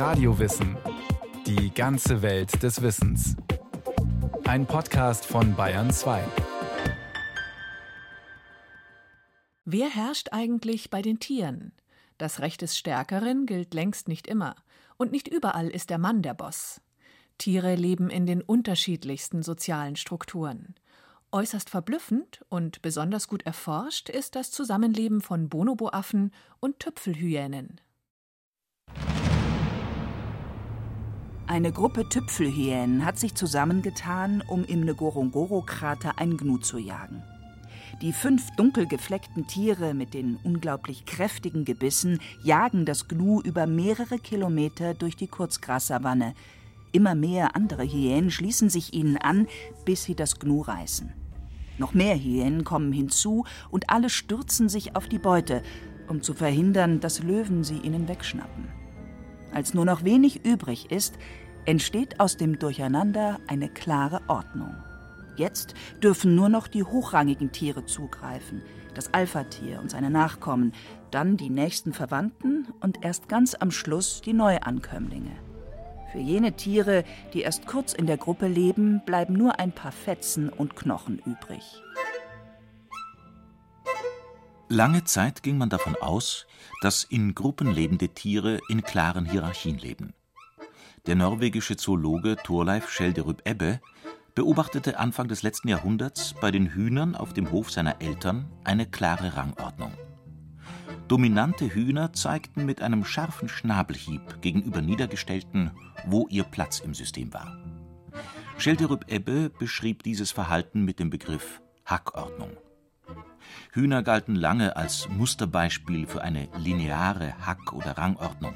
Radiowissen. Die ganze Welt des Wissens. Ein Podcast von Bayern 2. Wer herrscht eigentlich bei den Tieren? Das Recht des Stärkeren gilt längst nicht immer. Und nicht überall ist der Mann der Boss. Tiere leben in den unterschiedlichsten sozialen Strukturen. Äußerst verblüffend und besonders gut erforscht ist das Zusammenleben von Bonoboaffen und Tüpfelhyänen. Eine Gruppe Tüpfelhyänen hat sich zusammengetan, um im Ngorongoro-Krater ein Gnu zu jagen. Die fünf dunkel gefleckten Tiere mit den unglaublich kräftigen Gebissen jagen das Gnu über mehrere Kilometer durch die Kurzgrassavanne. Immer mehr andere Hyänen schließen sich ihnen an, bis sie das Gnu reißen. Noch mehr Hyänen kommen hinzu und alle stürzen sich auf die Beute, um zu verhindern, dass Löwen sie ihnen wegschnappen. Als nur noch wenig übrig ist, entsteht aus dem Durcheinander eine klare Ordnung. Jetzt dürfen nur noch die hochrangigen Tiere zugreifen, das Alpha-Tier und seine Nachkommen, dann die nächsten Verwandten und erst ganz am Schluss die Neuankömmlinge. Für jene Tiere, die erst kurz in der Gruppe leben, bleiben nur ein paar Fetzen und Knochen übrig. Lange Zeit ging man davon aus, dass in Gruppen lebende Tiere in klaren Hierarchien leben. Der norwegische Zoologe Thorleif Skjelderup Ebbe beobachtete Anfang des letzten Jahrhunderts bei den Hühnern auf dem Hof seiner Eltern eine klare Rangordnung. Dominante Hühner zeigten mit einem scharfen Schnabelhieb gegenüber niedergestellten, wo ihr Platz im System war. Schelderup Ebbe beschrieb dieses Verhalten mit dem Begriff Hackordnung. Hühner galten lange als Musterbeispiel für eine lineare Hack- oder Rangordnung.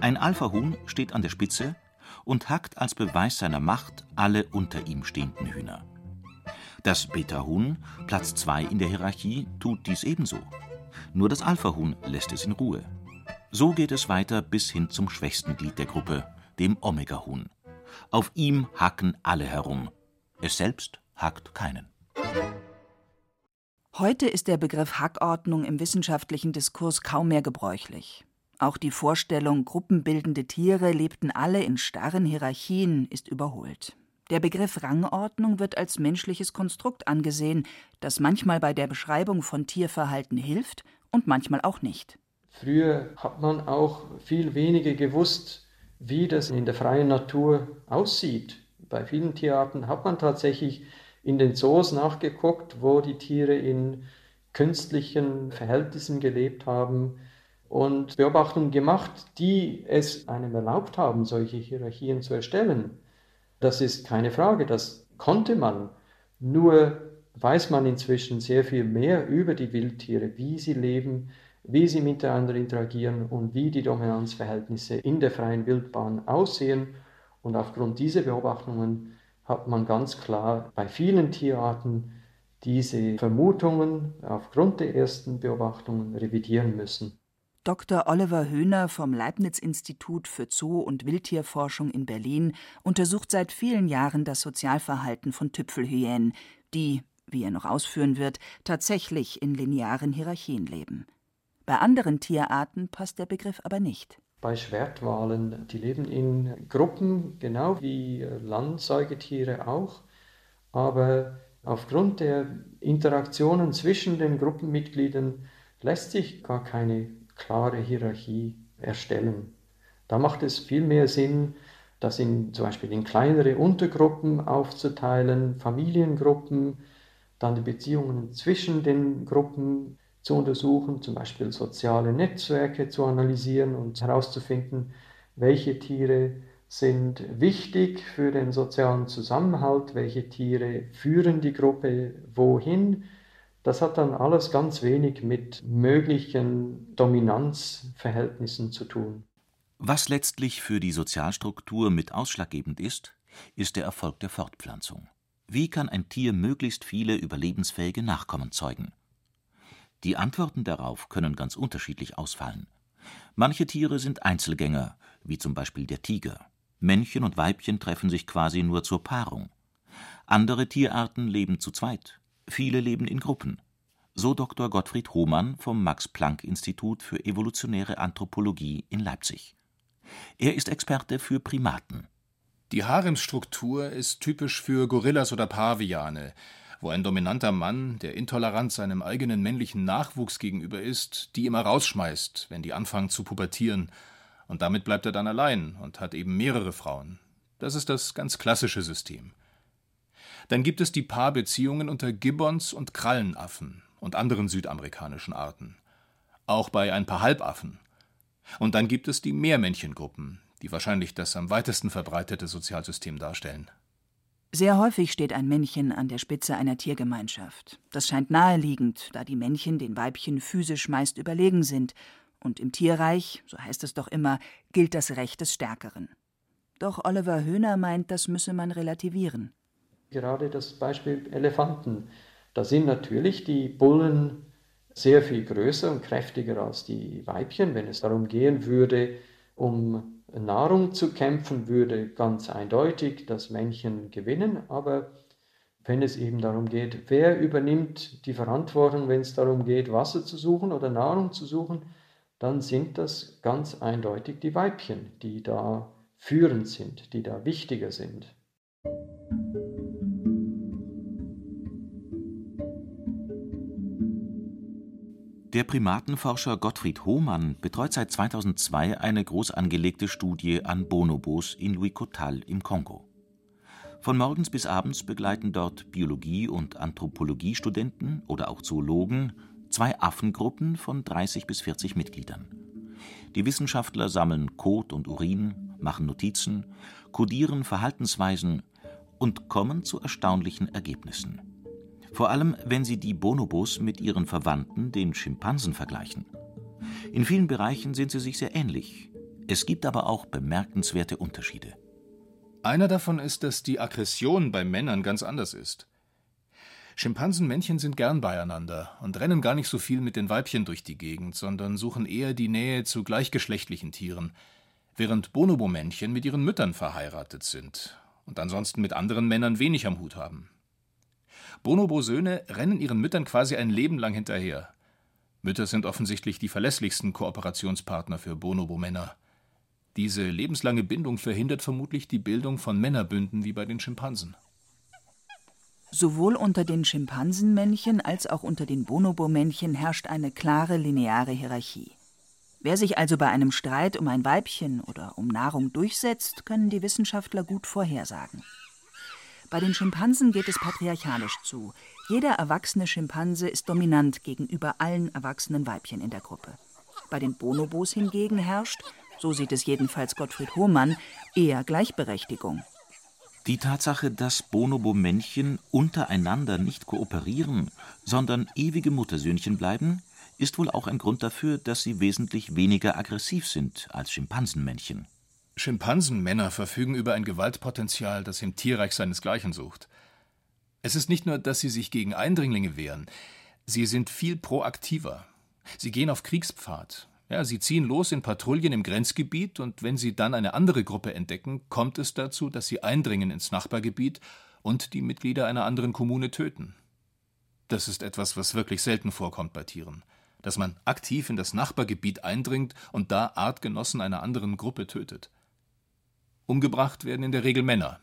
Ein Alpha-Huhn steht an der Spitze und hackt als Beweis seiner Macht alle unter ihm stehenden Hühner. Das Beta-Huhn, Platz 2 in der Hierarchie, tut dies ebenso. Nur das Alpha-Huhn lässt es in Ruhe. So geht es weiter bis hin zum schwächsten Glied der Gruppe, dem Omega-Huhn. Auf ihm hacken alle herum. Es selbst hackt keinen. Heute ist der Begriff Hackordnung im wissenschaftlichen Diskurs kaum mehr gebräuchlich. Auch die Vorstellung, gruppenbildende Tiere lebten alle in starren Hierarchien, ist überholt. Der Begriff Rangordnung wird als menschliches Konstrukt angesehen, das manchmal bei der Beschreibung von Tierverhalten hilft und manchmal auch nicht. Früher hat man auch viel weniger gewusst, wie das in der freien Natur aussieht. Bei vielen Tierarten hat man tatsächlich in den Zoos nachgeguckt, wo die Tiere in künstlichen Verhältnissen gelebt haben und Beobachtungen gemacht, die es einem erlaubt haben, solche Hierarchien zu erstellen. Das ist keine Frage, das konnte man. Nur weiß man inzwischen sehr viel mehr über die Wildtiere, wie sie leben, wie sie miteinander interagieren und wie die Dominanzverhältnisse in der freien Wildbahn aussehen. Und aufgrund dieser Beobachtungen hat man ganz klar bei vielen Tierarten diese Vermutungen aufgrund der ersten Beobachtungen revidieren müssen. Dr. Oliver Höhner vom Leibniz-Institut für Zoo- und Wildtierforschung in Berlin untersucht seit vielen Jahren das Sozialverhalten von Tüpfelhyänen, die, wie er noch ausführen wird, tatsächlich in linearen Hierarchien leben. Bei anderen Tierarten passt der Begriff aber nicht. Bei Schwertwalen, die leben in Gruppen, genau wie Landsäugetiere auch, aber aufgrund der Interaktionen zwischen den Gruppenmitgliedern lässt sich gar keine klare Hierarchie erstellen. Da macht es viel mehr Sinn, das in, zum Beispiel in kleinere Untergruppen aufzuteilen, Familiengruppen, dann die Beziehungen zwischen den Gruppen zu untersuchen, zum Beispiel soziale Netzwerke zu analysieren und herauszufinden, welche Tiere sind wichtig für den sozialen Zusammenhalt, welche Tiere führen die Gruppe wohin das hat dann alles ganz wenig mit möglichen Dominanzverhältnissen zu tun. Was letztlich für die Sozialstruktur mit ausschlaggebend ist, ist der Erfolg der Fortpflanzung. Wie kann ein Tier möglichst viele überlebensfähige Nachkommen zeugen? Die Antworten darauf können ganz unterschiedlich ausfallen. Manche Tiere sind Einzelgänger, wie zum Beispiel der Tiger. Männchen und Weibchen treffen sich quasi nur zur Paarung. Andere Tierarten leben zu zweit, Viele leben in Gruppen. So Dr. Gottfried Hohmann vom Max-Planck-Institut für evolutionäre Anthropologie in Leipzig. Er ist Experte für Primaten. Die Haremsstruktur ist typisch für Gorillas oder Paviane, wo ein dominanter Mann, der intolerant seinem eigenen männlichen Nachwuchs gegenüber ist, die immer rausschmeißt, wenn die anfangen zu pubertieren, und damit bleibt er dann allein und hat eben mehrere Frauen. Das ist das ganz klassische System. Dann gibt es die Paarbeziehungen unter Gibbons und Krallenaffen und anderen südamerikanischen Arten. Auch bei ein paar Halbaffen. Und dann gibt es die Mehrmännchengruppen, die wahrscheinlich das am weitesten verbreitete Sozialsystem darstellen. Sehr häufig steht ein Männchen an der Spitze einer Tiergemeinschaft. Das scheint naheliegend, da die Männchen den Weibchen physisch meist überlegen sind. Und im Tierreich, so heißt es doch immer, gilt das Recht des Stärkeren. Doch Oliver Höhner meint, das müsse man relativieren. Gerade das Beispiel Elefanten. Da sind natürlich die Bullen sehr viel größer und kräftiger als die Weibchen. Wenn es darum gehen würde, um Nahrung zu kämpfen, würde ganz eindeutig das Männchen gewinnen. Aber wenn es eben darum geht, wer übernimmt die Verantwortung, wenn es darum geht, Wasser zu suchen oder Nahrung zu suchen, dann sind das ganz eindeutig die Weibchen, die da führend sind, die da wichtiger sind. Der Primatenforscher Gottfried Hohmann betreut seit 2002 eine groß angelegte Studie an Bonobos in Luikotal im Kongo. Von morgens bis abends begleiten dort Biologie- und Anthropologiestudenten oder auch Zoologen zwei Affengruppen von 30 bis 40 Mitgliedern. Die Wissenschaftler sammeln Kot und Urin, machen Notizen, kodieren Verhaltensweisen und kommen zu erstaunlichen Ergebnissen vor allem wenn sie die Bonobos mit ihren Verwandten, den Schimpansen, vergleichen. In vielen Bereichen sind sie sich sehr ähnlich. Es gibt aber auch bemerkenswerte Unterschiede. Einer davon ist, dass die Aggression bei Männern ganz anders ist. Schimpansenmännchen sind gern beieinander und rennen gar nicht so viel mit den Weibchen durch die Gegend, sondern suchen eher die Nähe zu gleichgeschlechtlichen Tieren, während Bonobo-Männchen mit ihren Müttern verheiratet sind und ansonsten mit anderen Männern wenig am Hut haben. Bonobo-Söhne rennen ihren Müttern quasi ein Leben lang hinterher. Mütter sind offensichtlich die verlässlichsten Kooperationspartner für Bonobo-Männer. Diese lebenslange Bindung verhindert vermutlich die Bildung von Männerbünden wie bei den Schimpansen. Sowohl unter den Schimpansenmännchen als auch unter den Bonobo-Männchen herrscht eine klare lineare Hierarchie. Wer sich also bei einem Streit um ein Weibchen oder um Nahrung durchsetzt, können die Wissenschaftler gut vorhersagen. Bei den Schimpansen geht es patriarchalisch zu. Jeder erwachsene Schimpanse ist dominant gegenüber allen erwachsenen Weibchen in der Gruppe. Bei den Bonobos hingegen herrscht, so sieht es jedenfalls Gottfried Hohmann, eher Gleichberechtigung. Die Tatsache, dass Bonobo-Männchen untereinander nicht kooperieren, sondern ewige Muttersöhnchen bleiben, ist wohl auch ein Grund dafür, dass sie wesentlich weniger aggressiv sind als Schimpansenmännchen. Schimpansenmänner verfügen über ein Gewaltpotenzial, das im Tierreich seinesgleichen sucht. Es ist nicht nur, dass sie sich gegen Eindringlinge wehren, sie sind viel proaktiver. Sie gehen auf Kriegspfad. Ja, sie ziehen los in Patrouillen im Grenzgebiet und wenn sie dann eine andere Gruppe entdecken, kommt es dazu, dass sie eindringen ins Nachbargebiet und die Mitglieder einer anderen Kommune töten. Das ist etwas, was wirklich selten vorkommt bei Tieren, dass man aktiv in das Nachbargebiet eindringt und da Artgenossen einer anderen Gruppe tötet. Umgebracht werden in der Regel Männer.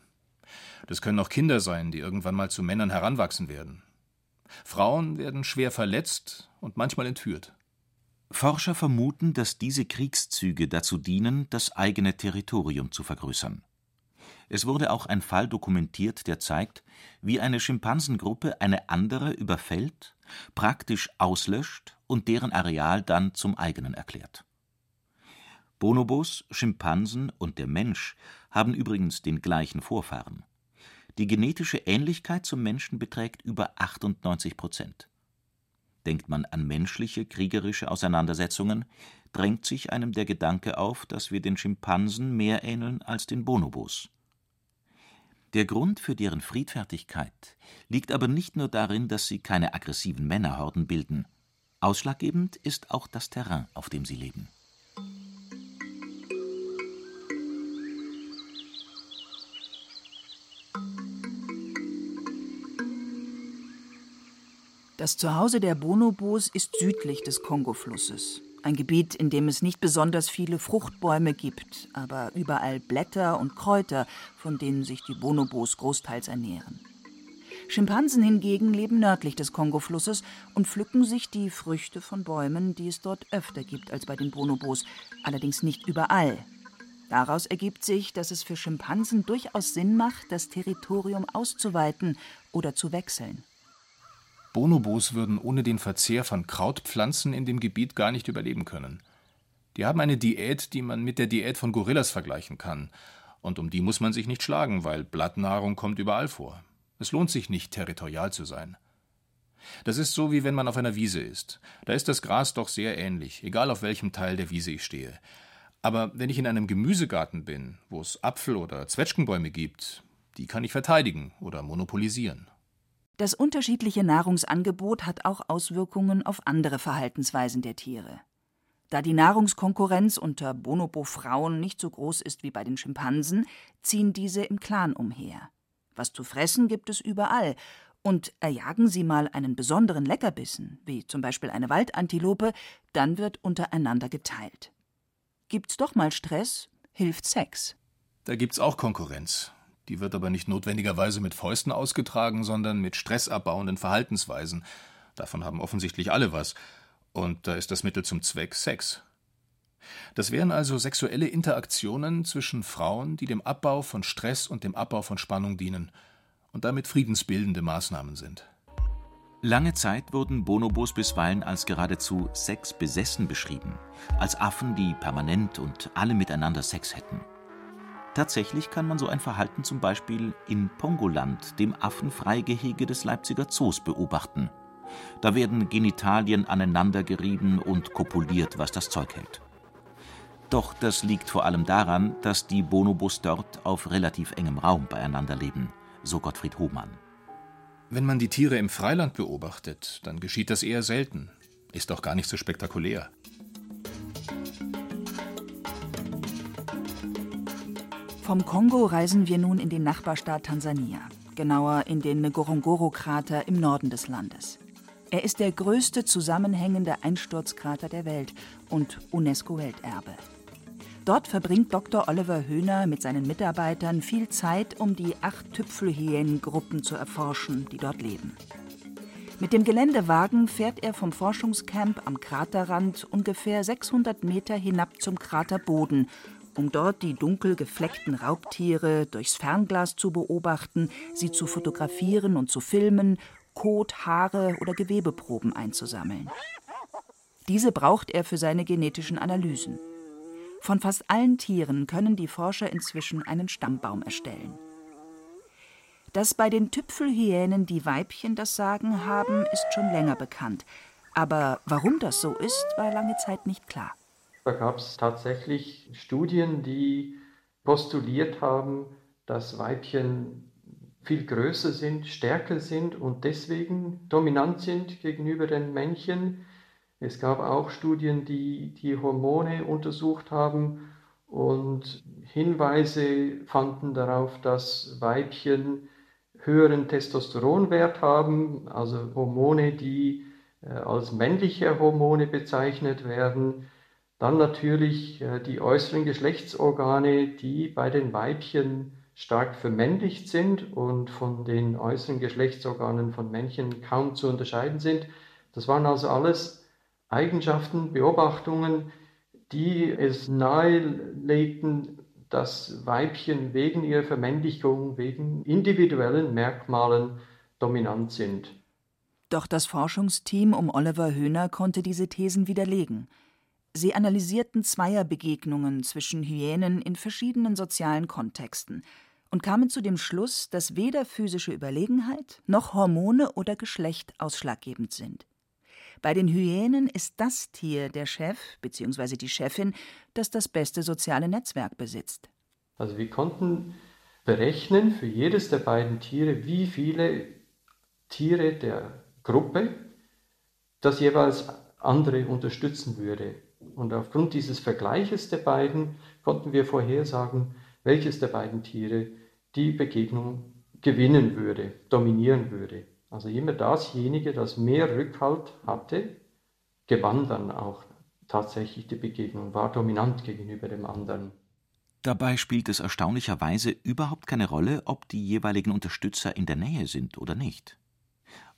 Das können auch Kinder sein, die irgendwann mal zu Männern heranwachsen werden. Frauen werden schwer verletzt und manchmal entführt. Forscher vermuten, dass diese Kriegszüge dazu dienen, das eigene Territorium zu vergrößern. Es wurde auch ein Fall dokumentiert, der zeigt, wie eine Schimpansengruppe eine andere überfällt, praktisch auslöscht und deren Areal dann zum eigenen erklärt. Bonobos, Schimpansen und der Mensch haben übrigens den gleichen Vorfahren. Die genetische Ähnlichkeit zum Menschen beträgt über 98 Prozent. Denkt man an menschliche kriegerische Auseinandersetzungen, drängt sich einem der Gedanke auf, dass wir den Schimpansen mehr ähneln als den Bonobos. Der Grund für deren Friedfertigkeit liegt aber nicht nur darin, dass sie keine aggressiven Männerhorden bilden. Ausschlaggebend ist auch das Terrain, auf dem sie leben. Das Zuhause der Bonobos ist südlich des Kongoflusses, Ein Gebiet, in dem es nicht besonders viele Fruchtbäume gibt, aber überall Blätter und Kräuter, von denen sich die Bonobos großteils ernähren. Schimpansen hingegen leben nördlich des Kongoflusses und pflücken sich die Früchte von Bäumen, die es dort öfter gibt als bei den Bonobos, allerdings nicht überall. Daraus ergibt sich, dass es für Schimpansen durchaus Sinn macht, das Territorium auszuweiten oder zu wechseln. Bonobos würden ohne den Verzehr von Krautpflanzen in dem Gebiet gar nicht überleben können. Die haben eine Diät, die man mit der Diät von Gorillas vergleichen kann. Und um die muss man sich nicht schlagen, weil Blattnahrung kommt überall vor. Es lohnt sich nicht, territorial zu sein. Das ist so, wie wenn man auf einer Wiese ist. Da ist das Gras doch sehr ähnlich, egal auf welchem Teil der Wiese ich stehe. Aber wenn ich in einem Gemüsegarten bin, wo es Apfel- oder Zwetschgenbäume gibt, die kann ich verteidigen oder monopolisieren. Das unterschiedliche Nahrungsangebot hat auch Auswirkungen auf andere Verhaltensweisen der Tiere. Da die Nahrungskonkurrenz unter Bonobo-Frauen nicht so groß ist wie bei den Schimpansen, ziehen diese im Clan umher. Was zu fressen gibt es überall, und erjagen sie mal einen besonderen Leckerbissen, wie zum Beispiel eine Waldantilope, dann wird untereinander geteilt. Gibt's doch mal Stress, hilft Sex. Da gibt's auch Konkurrenz. Die wird aber nicht notwendigerweise mit Fäusten ausgetragen, sondern mit stressabbauenden Verhaltensweisen. Davon haben offensichtlich alle was. Und da ist das Mittel zum Zweck Sex. Das wären also sexuelle Interaktionen zwischen Frauen, die dem Abbau von Stress und dem Abbau von Spannung dienen und damit friedensbildende Maßnahmen sind. Lange Zeit wurden Bonobos bisweilen als geradezu sexbesessen beschrieben, als Affen, die permanent und alle miteinander Sex hätten. Tatsächlich kann man so ein Verhalten zum Beispiel in Pongoland, dem Affenfreigehege des Leipziger Zoos, beobachten. Da werden Genitalien aneinandergerieben und kopuliert, was das Zeug hält. Doch das liegt vor allem daran, dass die Bonobos dort auf relativ engem Raum beieinander leben, so Gottfried Hohmann. Wenn man die Tiere im Freiland beobachtet, dann geschieht das eher selten. Ist doch gar nicht so spektakulär. Vom Kongo reisen wir nun in den Nachbarstaat Tansania, genauer in den Ngorongoro-Krater im Norden des Landes. Er ist der größte zusammenhängende Einsturzkrater der Welt und UNESCO-Welterbe. Dort verbringt Dr. Oliver Höhner mit seinen Mitarbeitern viel Zeit, um die acht Tüpfelhyänengruppen zu erforschen, die dort leben. Mit dem Geländewagen fährt er vom Forschungscamp am Kraterrand ungefähr 600 Meter hinab zum Kraterboden um dort die dunkel gefleckten Raubtiere durchs Fernglas zu beobachten, sie zu fotografieren und zu filmen, Kot, Haare oder Gewebeproben einzusammeln. Diese braucht er für seine genetischen Analysen. Von fast allen Tieren können die Forscher inzwischen einen Stammbaum erstellen. Dass bei den Tüpfelhyänen die Weibchen das Sagen haben, ist schon länger bekannt. Aber warum das so ist, war lange Zeit nicht klar. Da gab es tatsächlich Studien, die postuliert haben, dass Weibchen viel größer sind, stärker sind und deswegen dominant sind gegenüber den Männchen. Es gab auch Studien, die die Hormone untersucht haben und Hinweise fanden darauf, dass Weibchen höheren Testosteronwert haben, also Hormone, die äh, als männliche Hormone bezeichnet werden. Dann natürlich äh, die äußeren Geschlechtsorgane, die bei den Weibchen stark vermännlicht sind und von den äußeren Geschlechtsorganen von Männchen kaum zu unterscheiden sind. Das waren also alles Eigenschaften, Beobachtungen, die es nahelegten, dass Weibchen wegen ihrer Vermännlichung, wegen individuellen Merkmalen dominant sind. Doch das Forschungsteam um Oliver Höhner konnte diese Thesen widerlegen. Sie analysierten Zweierbegegnungen zwischen Hyänen in verschiedenen sozialen Kontexten und kamen zu dem Schluss, dass weder physische Überlegenheit noch Hormone oder Geschlecht ausschlaggebend sind. Bei den Hyänen ist das Tier der Chef bzw. die Chefin, das das beste soziale Netzwerk besitzt. Also wir konnten berechnen für jedes der beiden Tiere, wie viele Tiere der Gruppe das jeweils andere unterstützen würde. Und aufgrund dieses Vergleiches der beiden konnten wir vorhersagen, welches der beiden Tiere die Begegnung gewinnen würde, dominieren würde. Also immer dasjenige, das mehr Rückhalt hatte, gewann dann auch tatsächlich die Begegnung, war dominant gegenüber dem anderen. Dabei spielt es erstaunlicherweise überhaupt keine Rolle, ob die jeweiligen Unterstützer in der Nähe sind oder nicht.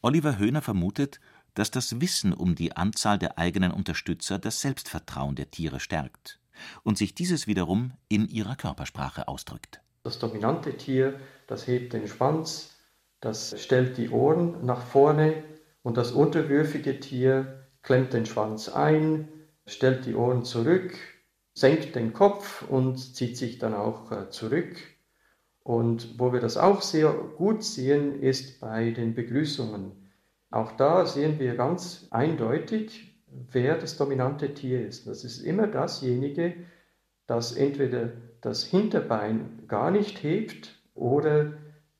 Oliver Höhner vermutet, dass das Wissen um die Anzahl der eigenen Unterstützer das Selbstvertrauen der Tiere stärkt und sich dieses wiederum in ihrer Körpersprache ausdrückt. Das dominante Tier, das hebt den Schwanz, das stellt die Ohren nach vorne und das unterwürfige Tier klemmt den Schwanz ein, stellt die Ohren zurück, senkt den Kopf und zieht sich dann auch äh, zurück. Und wo wir das auch sehr gut sehen, ist bei den Begrüßungen. Auch da sehen wir ganz eindeutig, wer das dominante Tier ist. Das ist immer dasjenige, das entweder das Hinterbein gar nicht hebt oder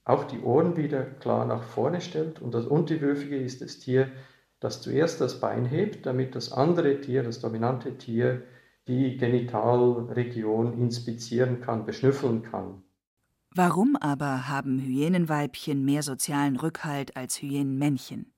auch die Ohren wieder klar nach vorne stellt. Und das Unterwürfige ist das Tier, das zuerst das Bein hebt, damit das andere Tier, das dominante Tier, die Genitalregion inspizieren kann, beschnüffeln kann. Warum aber haben Hyänenweibchen mehr sozialen Rückhalt als Hyänenmännchen?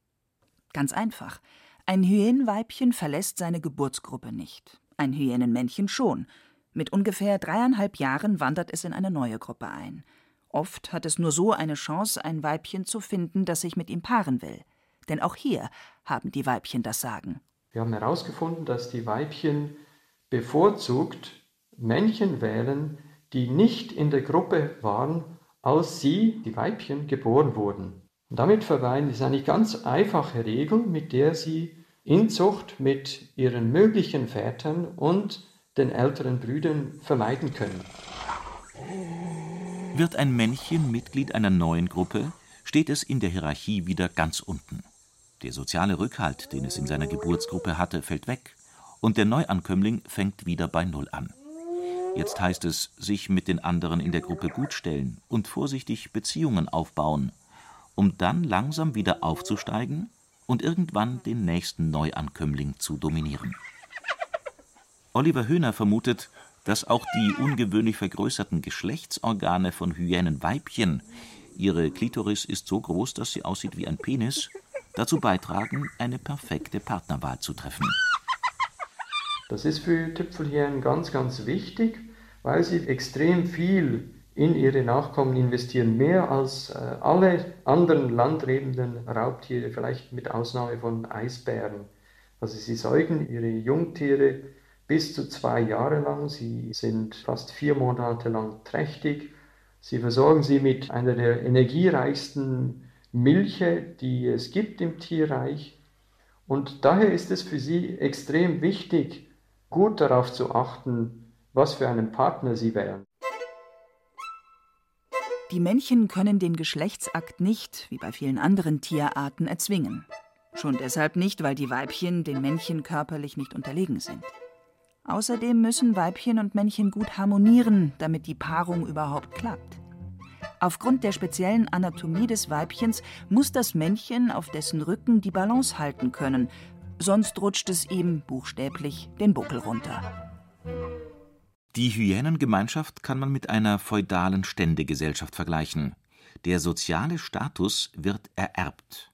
Ganz einfach. Ein Hyänenweibchen verlässt seine Geburtsgruppe nicht. Ein Hyänenmännchen schon. Mit ungefähr dreieinhalb Jahren wandert es in eine neue Gruppe ein. Oft hat es nur so eine Chance, ein Weibchen zu finden, das sich mit ihm paaren will. Denn auch hier haben die Weibchen das Sagen. Wir haben herausgefunden, dass die Weibchen bevorzugt Männchen wählen, die nicht in der Gruppe waren, als sie, die Weibchen, geboren wurden. Und damit verweinen ist eine ganz einfache Regel, mit der sie Inzucht mit ihren möglichen Vätern und den älteren Brüdern vermeiden können. Wird ein Männchen Mitglied einer neuen Gruppe, steht es in der Hierarchie wieder ganz unten. Der soziale Rückhalt, den es in seiner Geburtsgruppe hatte, fällt weg, und der Neuankömmling fängt wieder bei Null an. Jetzt heißt es, sich mit den anderen in der Gruppe gutstellen und vorsichtig Beziehungen aufbauen, um dann langsam wieder aufzusteigen und irgendwann den nächsten Neuankömmling zu dominieren. Oliver Höhner vermutet, dass auch die ungewöhnlich vergrößerten Geschlechtsorgane von Hyänenweibchen ihre Klitoris ist so groß, dass sie aussieht wie ein Penis, dazu beitragen, eine perfekte Partnerwahl zu treffen. Das ist für Tüpfelhyänen ganz, ganz wichtig, weil sie extrem viel in ihre Nachkommen investieren, mehr als äh, alle anderen landlebenden Raubtiere, vielleicht mit Ausnahme von Eisbären. Also sie säugen ihre Jungtiere bis zu zwei Jahre lang, sie sind fast vier Monate lang trächtig, sie versorgen sie mit einer der energiereichsten Milche, die es gibt im Tierreich. Und daher ist es für sie extrem wichtig, gut darauf zu achten, was für einen Partner sie wählen. Die Männchen können den Geschlechtsakt nicht, wie bei vielen anderen Tierarten, erzwingen. Schon deshalb nicht, weil die Weibchen den Männchen körperlich nicht unterlegen sind. Außerdem müssen Weibchen und Männchen gut harmonieren, damit die Paarung überhaupt klappt. Aufgrund der speziellen Anatomie des Weibchens muss das Männchen auf dessen Rücken die Balance halten können, sonst rutscht es ihm buchstäblich den Buckel runter. Die Hyänengemeinschaft kann man mit einer feudalen Ständegesellschaft vergleichen. Der soziale Status wird ererbt.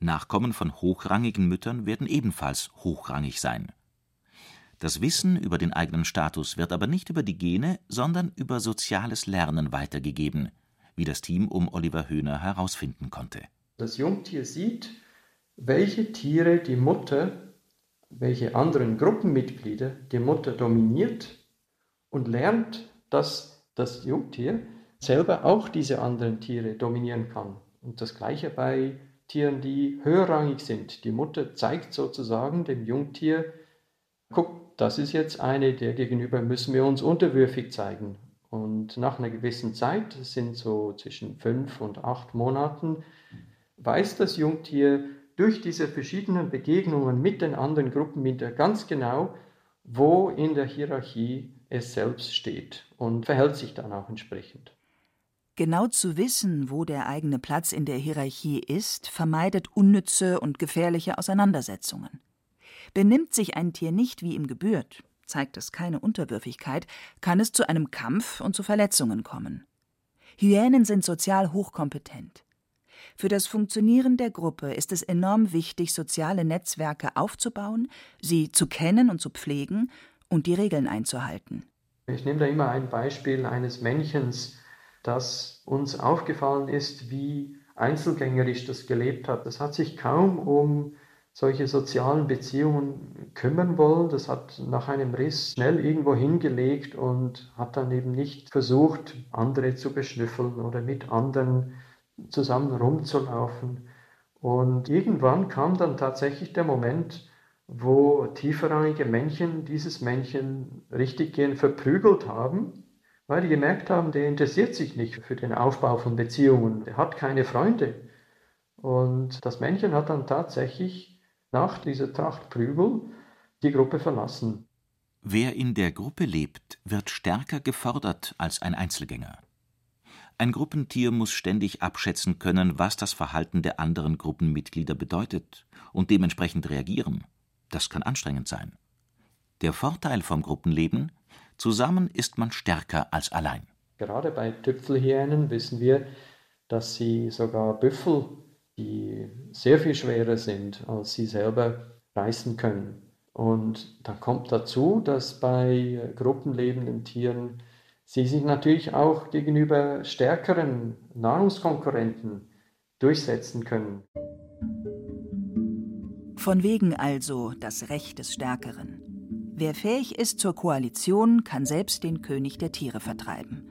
Nachkommen von hochrangigen Müttern werden ebenfalls hochrangig sein. Das Wissen über den eigenen Status wird aber nicht über die Gene, sondern über soziales Lernen weitergegeben, wie das Team um Oliver Höhner herausfinden konnte. Das Jungtier sieht, welche Tiere die Mutter, welche anderen Gruppenmitglieder die Mutter dominiert und lernt, dass das Jungtier selber auch diese anderen Tiere dominieren kann. Und das gleiche bei Tieren, die höherrangig sind. Die Mutter zeigt sozusagen dem Jungtier, guck, das ist jetzt eine, der gegenüber müssen wir uns unterwürfig zeigen. Und nach einer gewissen Zeit, das sind so zwischen fünf und acht Monaten, weiß das Jungtier, durch diese verschiedenen Begegnungen mit den anderen Gruppenmitgliedern ganz genau, wo in der Hierarchie es selbst steht und verhält sich dann auch entsprechend. Genau zu wissen, wo der eigene Platz in der Hierarchie ist, vermeidet unnütze und gefährliche Auseinandersetzungen. Benimmt sich ein Tier nicht, wie ihm gebührt, zeigt es keine Unterwürfigkeit, kann es zu einem Kampf und zu Verletzungen kommen. Hyänen sind sozial hochkompetent. Für das Funktionieren der Gruppe ist es enorm wichtig, soziale Netzwerke aufzubauen, sie zu kennen und zu pflegen und die Regeln einzuhalten. Ich nehme da immer ein Beispiel eines Männchens, das uns aufgefallen ist, wie einzelgängerisch das gelebt hat. Das hat sich kaum um solche sozialen Beziehungen kümmern wollen. Das hat nach einem Riss schnell irgendwo hingelegt und hat dann eben nicht versucht, andere zu beschnüffeln oder mit anderen zusammen rumzulaufen. Und irgendwann kam dann tatsächlich der Moment, wo tieferrangige Männchen dieses Männchen richtig gehen verprügelt haben, weil die gemerkt haben, der interessiert sich nicht für den Aufbau von Beziehungen, der hat keine Freunde. Und das Männchen hat dann tatsächlich nach dieser Tracht Prügel die Gruppe verlassen. Wer in der Gruppe lebt, wird stärker gefordert als ein Einzelgänger. Ein Gruppentier muss ständig abschätzen können, was das Verhalten der anderen Gruppenmitglieder bedeutet und dementsprechend reagieren. Das kann anstrengend sein. Der Vorteil vom Gruppenleben: zusammen ist man stärker als allein. Gerade bei Tüpfelhyänen wissen wir, dass sie sogar Büffel die sehr viel schwerer sind, als sie selber reißen können. Und da kommt dazu, dass bei gruppenlebenden Tieren sie sich natürlich auch gegenüber stärkeren Nahrungskonkurrenten durchsetzen können. Von wegen also das Recht des Stärkeren. Wer fähig ist zur Koalition, kann selbst den König der Tiere vertreiben.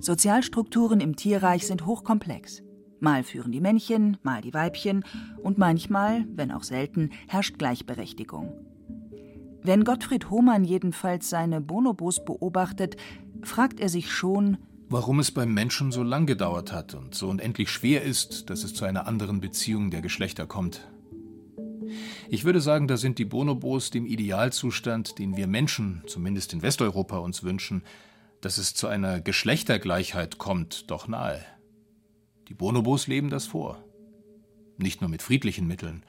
Sozialstrukturen im Tierreich sind hochkomplex. Mal führen die Männchen, mal die Weibchen und manchmal, wenn auch selten, herrscht Gleichberechtigung. Wenn Gottfried Hohmann jedenfalls seine Bonobos beobachtet, fragt er sich schon, warum es beim Menschen so lang gedauert hat und so unendlich schwer ist, dass es zu einer anderen Beziehung der Geschlechter kommt. Ich würde sagen, da sind die Bonobos dem Idealzustand, den wir Menschen, zumindest in Westeuropa, uns wünschen, dass es zu einer Geschlechtergleichheit kommt, doch nahe. Die Bonobos leben das vor. Nicht nur mit friedlichen Mitteln,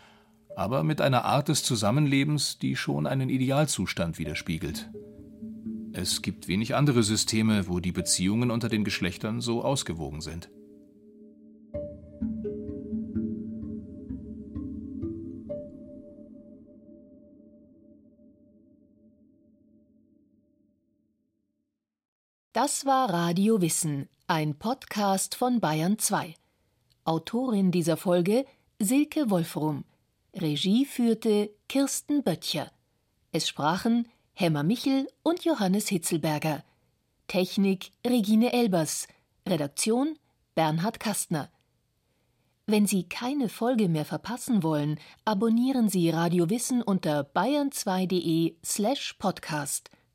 aber mit einer Art des Zusammenlebens, die schon einen Idealzustand widerspiegelt. Es gibt wenig andere Systeme, wo die Beziehungen unter den Geschlechtern so ausgewogen sind. Das war Radio Wissen ein Podcast von Bayern 2. Autorin dieser Folge Silke Wolfrum. Regie führte Kirsten Böttcher. Es sprachen Hemmer Michel und Johannes Hitzelberger. Technik Regine Elbers. Redaktion Bernhard Kastner. Wenn Sie keine Folge mehr verpassen wollen, abonnieren Sie Radio Wissen unter bayern2.de slash podcast